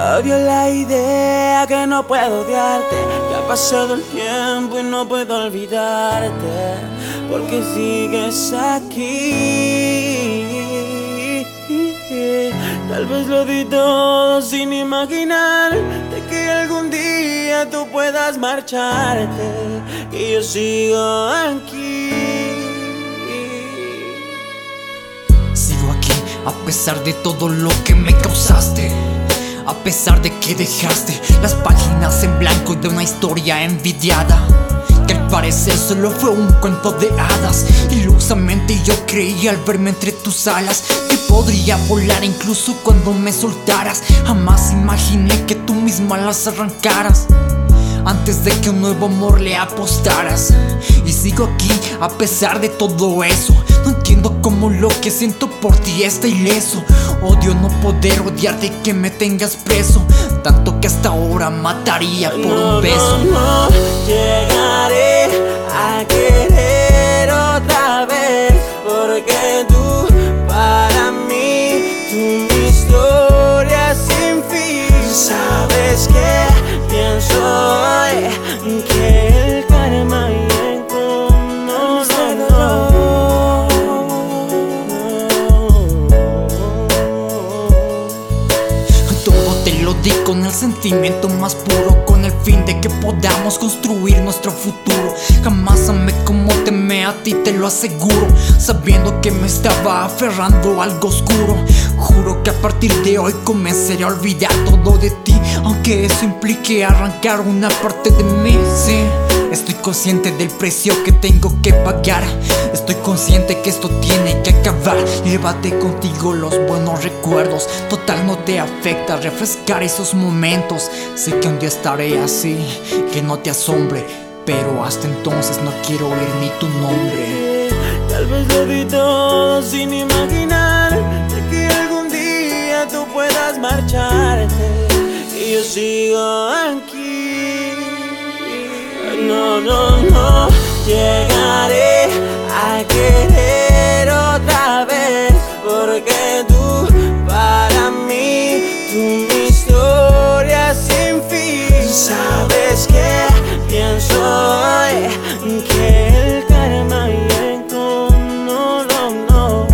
Odio la idea que no puedo odiarte, que ha pasado el tiempo y no puedo olvidarte, porque sigues aquí. Tal vez lo di todo sin imaginar de que algún día tú puedas marcharte y yo sigo aquí. Sigo aquí a pesar de todo lo que me causaste. A pesar de que dejaste las páginas en blanco de una historia envidiada Que al parecer solo fue un cuento de hadas. Ilusamente yo creía al verme entre tus alas Que podría volar incluso cuando me soltaras. Jamás imaginé que tú misma las arrancaras antes de que un nuevo amor le apostaras. Y sigo aquí a pesar de todo eso. No entiendo cómo lo que siento por ti está ileso. Odio no poder odiarte que me tengas preso. Tanto que hasta ahora mataría por un beso. No, no, con el sentimiento más puro Con el fin de que podamos construir nuestro futuro. Jamás amé como te me a ti, te lo aseguro Sabiendo que me estaba aferrando a algo oscuro. Juro que a partir de hoy comenzaré a olvidar todo de ti Aunque eso implique arrancar una parte de mí Sí, estoy consciente del precio que tengo que pagar. Estoy consciente que esto tiene que acabar. Llévate contigo los buenos recuerdos. Total no te afecta refrescar esos momentos. Sé que un día estaré así, que no te asombre Pero hasta entonces no quiero oír ni tu nombre. Tal vez lo todo sin imaginar de que algún día tú puedas marcharte. Y yo sigo aquí. No, no, no, llegaré a querer otra vez porque tú para mí, tú mi historia sin fin. Sabes que pienso hoy que el karma llegó. No, no, no,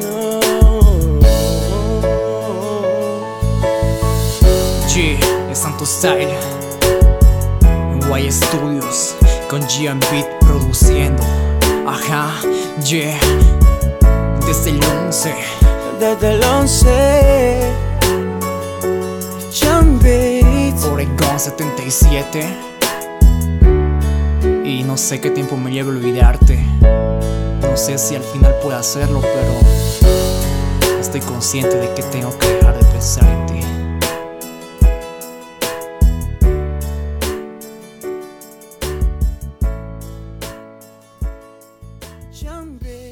no. G, es Santo Style Y Studios Con Gian Beat produciendo. Ajá, yeah. Desde el 11 Desde el 11, John Beats. Oregon 77 Y no sé qué tiempo me lleve olvidarte. No sé si al final pueda hacerlo pero Estoy consciente de que tengo que dejar de pensar en ti jumping.